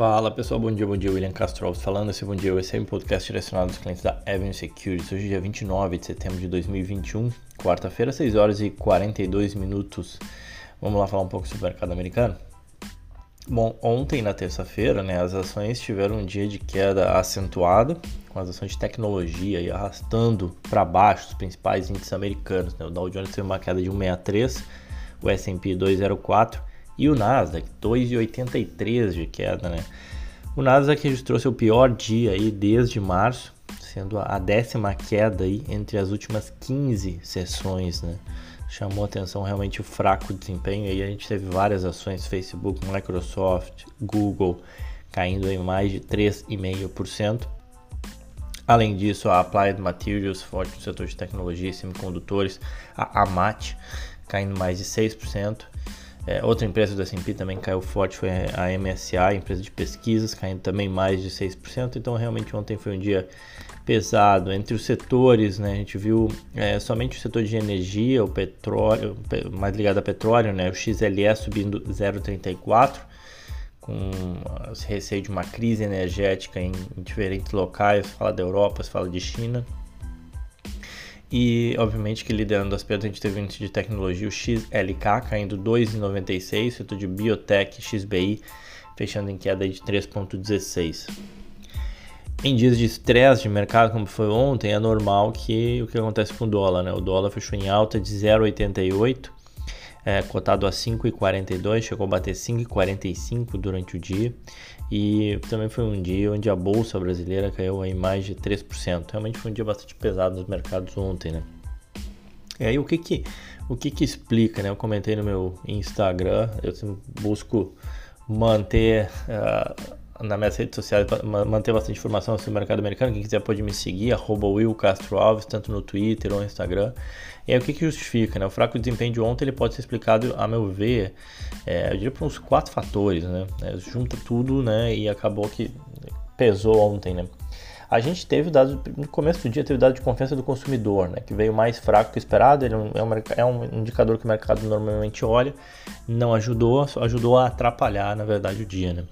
Fala pessoal, bom dia, bom dia, William Castro falando. Esse bom dia, esse é um podcast direcionado aos clientes da Avenue Securities. Hoje dia 29 de setembro de 2021, quarta-feira, 6 horas e 42 minutos. Vamos lá falar um pouco sobre o mercado americano? Bom, ontem na terça-feira, né, as ações tiveram um dia de queda acentuada, com as ações de tecnologia e arrastando para baixo os principais índices americanos. Né? O Dow Jones teve uma queda de 1,63, o S&P 2,04 e o Nasdaq 2,83 de queda, né? O Nasdaq registrou seu pior dia aí desde março, sendo a décima queda aí entre as últimas 15 sessões, né? Chamou atenção realmente o fraco desempenho aí a gente teve várias ações Facebook, Microsoft, Google caindo em mais de 3,5%. Além disso, a Applied Materials, forte no setor de tecnologia e semicondutores, a AMAT caindo mais de 6%. É, outra empresa do S&P também caiu forte, foi a MSA, empresa de pesquisas, caindo também mais de 6%. Então, realmente, ontem foi um dia pesado. Entre os setores, né, a gente viu é, somente o setor de energia, o petróleo, mais ligado a petróleo, né, o XLE subindo 0,34%, com receio de uma crise energética em, em diferentes locais. Fala da Europa, fala de China. E, obviamente, que liderando as perdas, a gente teve o índice de tecnologia, o XLK, caindo 2,96, setor de biotech, XBI, fechando em queda de 3,16. Em dias de estresse de mercado, como foi ontem, é normal que o que acontece com o dólar, né? O dólar fechou em alta de 0,88, é, cotado a 5,42, chegou a bater 5,45 durante o dia. E também foi um dia onde a bolsa brasileira caiu em mais de 3%. Realmente foi um dia bastante pesado nos mercados ontem, né? E aí o que que, o que, que explica, né? Eu comentei no meu Instagram, eu busco manter uh, nas minhas redes sociais, manter bastante informação sobre o mercado americano. Quem quiser pode me seguir, arroba Will Castro Alves, tanto no Twitter ou no Instagram. E aí o que, que justifica? Né? O fraco desempenho de ontem ele pode ser explicado, a meu ver, é, eu diria por uns quatro fatores. Né? É, junta tudo né? e acabou que pesou ontem. Né? A gente teve dados, no começo do dia teve dado de confiança do consumidor, né, que veio mais fraco que o esperado, ele é um, é um indicador que o mercado normalmente olha, não ajudou, ajudou a atrapalhar, na verdade, o dia. Né.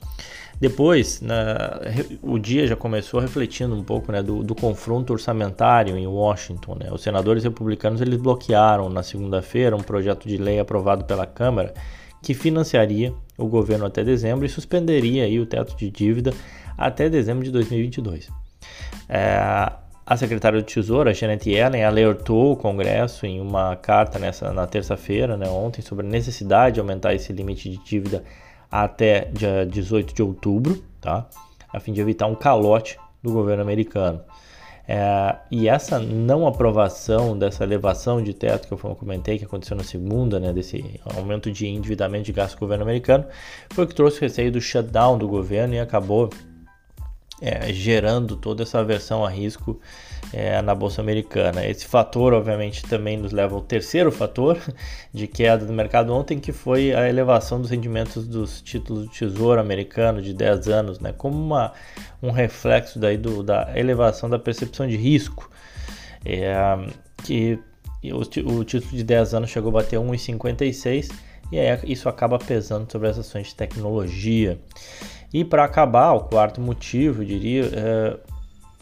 Depois, na, o dia já começou refletindo um pouco né, do, do, confronto orçamentário em Washington. Né? Os senadores republicanos eles bloquearam na segunda-feira um projeto de lei aprovado pela Câmara que financiaria o governo até dezembro e suspenderia aí o teto de dívida até dezembro de 2022. É, a secretária do Tesouro, Janet Yellen, alertou o Congresso em uma carta nessa, na terça-feira, né, ontem, sobre a necessidade de aumentar esse limite de dívida até dia 18 de outubro, tá? a fim de evitar um calote do governo americano. É, e essa não aprovação dessa elevação de teto que eu comentei, que aconteceu na segunda, né, desse aumento de endividamento de gasto do governo americano, foi o que trouxe o receio do shutdown do governo e acabou é, gerando toda essa aversão a risco é, na bolsa americana. Esse fator, obviamente, também nos leva ao terceiro fator de queda do mercado ontem, que foi a elevação dos rendimentos dos títulos do Tesouro americano de 10 anos, né, como uma, um reflexo daí do, da elevação da percepção de risco. É, que o, o título de 10 anos chegou a bater 1,56 e aí isso acaba pesando sobre as ações de tecnologia. E para acabar, o quarto motivo, eu diria, é,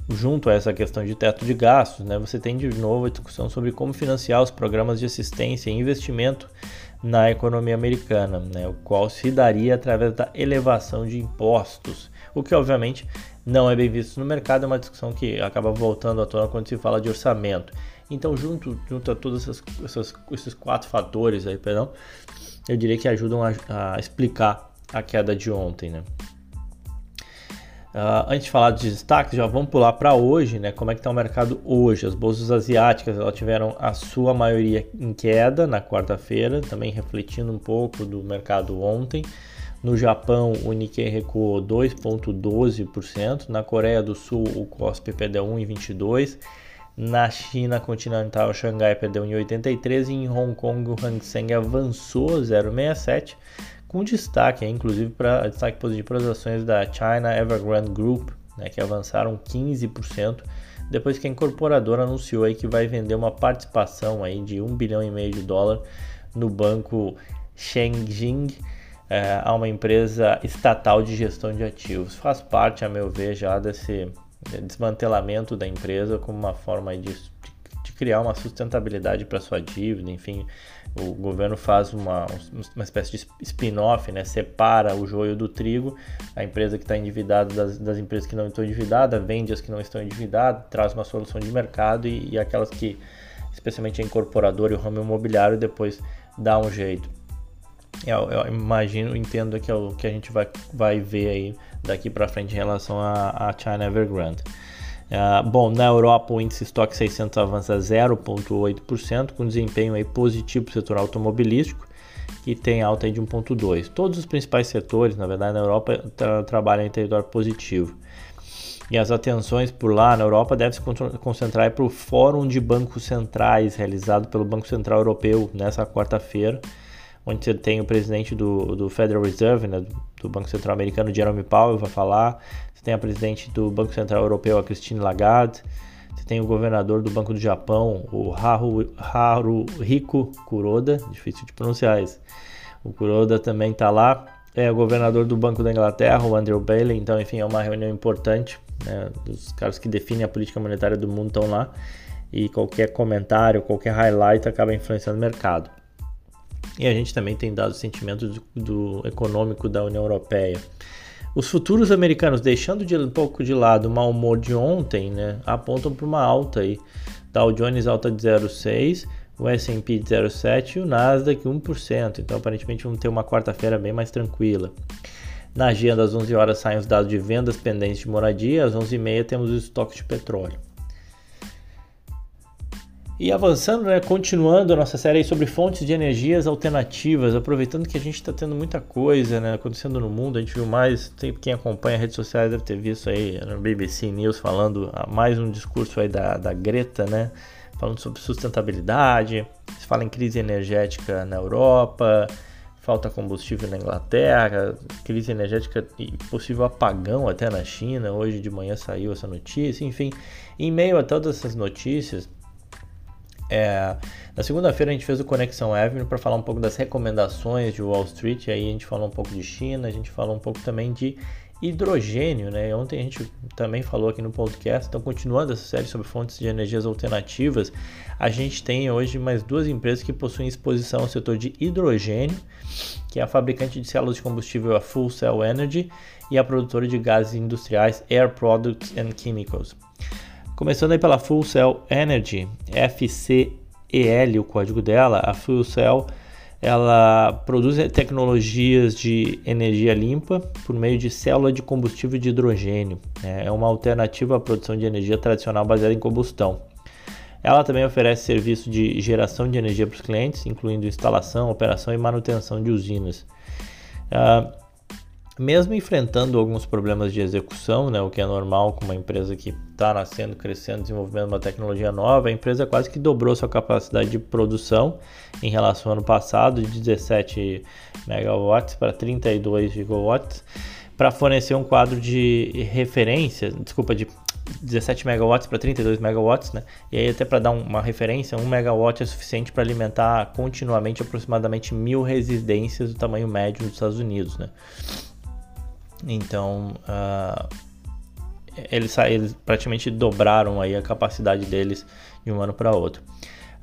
junto a essa questão de teto de gastos, né, você tem de novo a discussão sobre como financiar os programas de assistência e investimento na economia americana, né, o qual se daria através da elevação de impostos, o que obviamente não é bem visto no mercado, é uma discussão que acaba voltando à tona quando se fala de orçamento. Então, junto, junto a todos essas, essas, esses quatro fatores aí, perdão, eu diria que ajudam a, a explicar a queda de ontem, né? Uh, antes de falar dos destaques, já vamos pular para hoje, né? Como é que está o mercado hoje? As bolsas asiáticas elas tiveram a sua maioria em queda na quarta-feira, também refletindo um pouco do mercado ontem. No Japão, o Nikkei recuou 2,12%. Na Coreia do Sul, o KOSPI perdeu 1,22%. Na China continental, o Xangai perdeu 1,83%. E em Hong Kong, o Hang Seng avançou 0,67% com destaque, inclusive para destaque positivo para as ações da China Evergrande Group, né, que avançaram 15% depois que a incorporadora anunciou aí que vai vender uma participação aí de 1 bilhão e meio de dólar no banco Shengjing é, a uma empresa estatal de gestão de ativos. Faz parte, a meu ver, já desse desmantelamento da empresa como uma forma de criar uma sustentabilidade para sua dívida, enfim, o governo faz uma, uma espécie de spin-off, né? separa o joio do trigo, a empresa que está endividada das, das, empresas que não estão endividadas, vende as que não estão endividadas, traz uma solução de mercado e, e aquelas que, especialmente a incorporadora e o ramo imobiliário, depois dá um jeito. Eu, eu imagino, entendo que é o que a gente vai, vai ver aí daqui para frente em relação a China Evergrande. Uh, bom, na Europa o índice Stock 600 avança 0,8%, com desempenho aí positivo para o setor automobilístico, que tem alta de 1,2%. Todos os principais setores, na verdade, na Europa tra trabalham em território positivo. E as atenções por lá na Europa devem se concentrar para o Fórum de Bancos Centrais, realizado pelo Banco Central Europeu nessa quarta-feira, onde você tem o presidente do, do Federal Reserve, né, do Banco Central Americano, Jerome Powell, vai falar. Você tem a presidente do Banco Central Europeu, a Christine Lagarde. Você tem o governador do Banco do Japão, o Haru, Haruhiko Kuroda, difícil de pronunciar isso. O Kuroda também está lá. É o governador do Banco da Inglaterra, o Andrew Bailey. Então, enfim, é uma reunião importante. Né? Os caras que definem a política monetária do mundo estão lá. E qualquer comentário, qualquer highlight acaba influenciando o mercado. E a gente também tem dado sentimento do, do econômico da União Europeia. Os futuros americanos, deixando de um pouco de lado o mau humor de ontem, né, apontam para uma alta aí. Dow Jones alta de 0,6%, o S&P de 0,7% e o Nasdaq 1%. Então, aparentemente, vamos ter uma quarta-feira bem mais tranquila. Na agenda, às 11 horas, saem os dados de vendas pendentes de moradia. Às 11h30, temos os estoques de petróleo. E avançando, né, continuando a nossa série sobre fontes de energias alternativas, aproveitando que a gente está tendo muita coisa né, acontecendo no mundo, a gente viu mais, quem acompanha redes sociais deve ter visto aí no BBC News falando ah, mais um discurso aí da, da Greta, né, falando sobre sustentabilidade, se fala em crise energética na Europa, falta combustível na Inglaterra, crise energética e possível apagão até na China, hoje de manhã saiu essa notícia, enfim, em meio a todas essas notícias, é, na segunda-feira a gente fez o Conexão Avenue para falar um pouco das recomendações de Wall Street, aí a gente falou um pouco de China, a gente falou um pouco também de hidrogênio, né? Ontem a gente também falou aqui no podcast, então continuando essa série sobre fontes de energias alternativas, a gente tem hoje mais duas empresas que possuem exposição ao setor de hidrogênio, que é a fabricante de células de combustível a Full Cell Energy e a produtora de gases industriais Air Products and Chemicals. Começando aí pela Full Cell Energy, FCEL, o código dela, a Full Cell ela produz tecnologias de energia limpa por meio de célula de combustível de hidrogênio. Né? É uma alternativa à produção de energia tradicional baseada em combustão. Ela também oferece serviço de geração de energia para os clientes, incluindo instalação, operação e manutenção de usinas. Uh, mesmo enfrentando alguns problemas de execução, né, o que é normal com uma empresa que está nascendo, crescendo, desenvolvendo uma tecnologia nova, a empresa quase que dobrou sua capacidade de produção em relação ao ano passado, de 17 megawatts para 32 gigawatts, para fornecer um quadro de referência, desculpa, de 17 megawatts para 32 megawatts, né? E aí até para dar uma referência, 1 megawatt é suficiente para alimentar continuamente aproximadamente mil residências do tamanho médio dos Estados Unidos, né? Então, uh, eles, eles praticamente dobraram aí a capacidade deles de um ano para outro.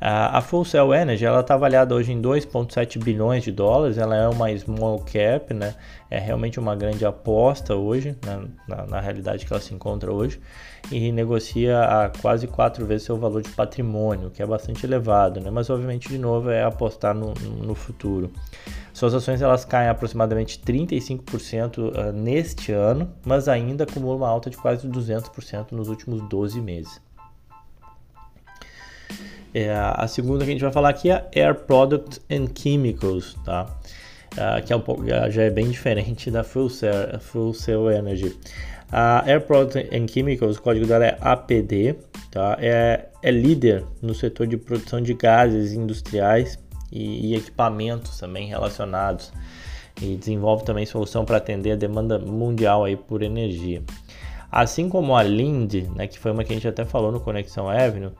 Uh, a Full Cell Energy ela está avaliada hoje em 2,7 bilhões de dólares. Ela é uma small cap, né? É realmente uma grande aposta hoje, né? na, na, realidade que ela se encontra hoje, e negocia a quase quatro vezes seu valor de patrimônio, que é bastante elevado, né? Mas obviamente de novo é apostar no, no futuro. Suas ações elas caem aproximadamente 35% ah, neste ano, mas ainda acumulam uma alta de quase 200% nos últimos 12 meses. É, a segunda que a gente vai falar aqui é Air Products and Chemicals, tá? Uh, que é um pouco, já é bem diferente da Full Cell, Cell Energy. A Air Products and Chemicals, o código dela é APD, tá? É, é líder no setor de produção de gases industriais e, e equipamentos também relacionados e desenvolve também solução para atender a demanda mundial aí por energia. Assim como a Lind, né, que foi uma que a gente até falou no Conexão Avenue,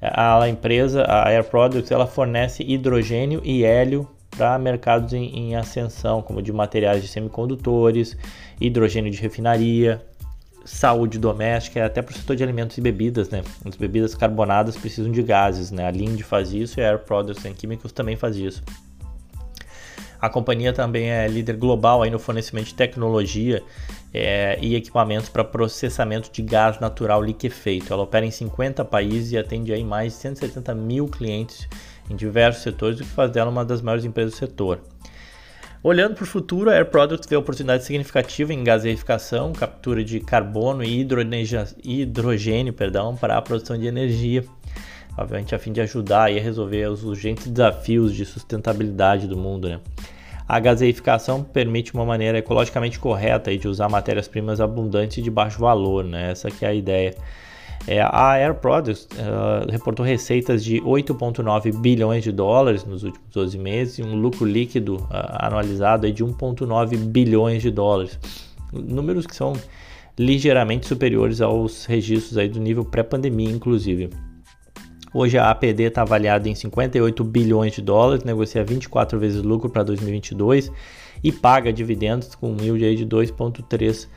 a, a empresa, a Air Products, ela fornece hidrogênio e hélio para mercados em, em ascensão, como de materiais de semicondutores, hidrogênio de refinaria, saúde doméstica, até para o setor de alimentos e bebidas, né? As bebidas carbonadas precisam de gases, né? A Lind faz isso e a Air Products and Chemicals também faz isso. A companhia também é líder global aí no fornecimento de tecnologia é, e equipamentos para processamento de gás natural liquefeito. Ela opera em 50 países e atende aí mais de 170 mil clientes em diversos setores, o que faz dela uma das maiores empresas do setor. Olhando para o futuro, a Air Products vê oportunidade significativa em gaseificação, captura de carbono e hidrogênio perdão, para a produção de energia, obviamente a fim de ajudar a resolver os urgentes desafios de sustentabilidade do mundo. Né? A gaseificação permite uma maneira ecologicamente correta de usar matérias-primas abundantes e de baixo valor, né? essa que é a ideia. É, a Air Products uh, reportou receitas de 8,9 bilhões de dólares nos últimos 12 meses e um lucro líquido uh, anualizado de 1,9 bilhões de dólares. Números que são ligeiramente superiores aos registros aí do nível pré-pandemia, inclusive. Hoje a APD está avaliada em 58 bilhões de dólares, negocia 24 vezes lucro para 2022 e paga dividendos com um yield de 2,3%.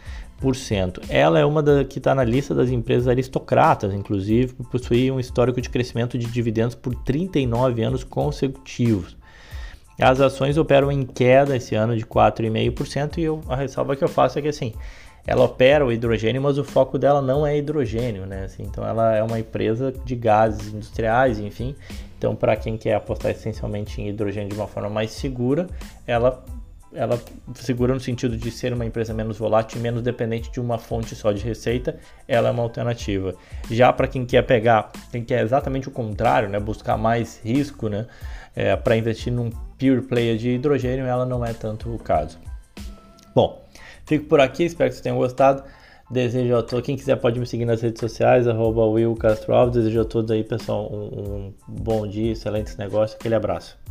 Ela é uma da, que está na lista das empresas aristocratas, inclusive, por possuir um histórico de crescimento de dividendos por 39 anos consecutivos. As ações operam em queda esse ano de 4,5% e eu, a ressalva que eu faço é que assim, ela opera o hidrogênio, mas o foco dela não é hidrogênio, né? Assim, então ela é uma empresa de gases industriais, enfim. Então, para quem quer apostar essencialmente em hidrogênio de uma forma mais segura, ela ela segura no sentido de ser uma empresa menos volátil menos dependente de uma fonte só de receita, ela é uma alternativa. Já para quem quer pegar, quem quer exatamente o contrário, né, buscar mais risco, né, é, para investir num pure player de hidrogênio, ela não é tanto o caso. Bom, fico por aqui, espero que vocês tenham gostado. Desejo a todos, quem quiser pode me seguir nas redes sociais, arroba Will Castro Alves. Desejo a todos aí, pessoal, um, um bom dia, excelentes negócios, aquele abraço.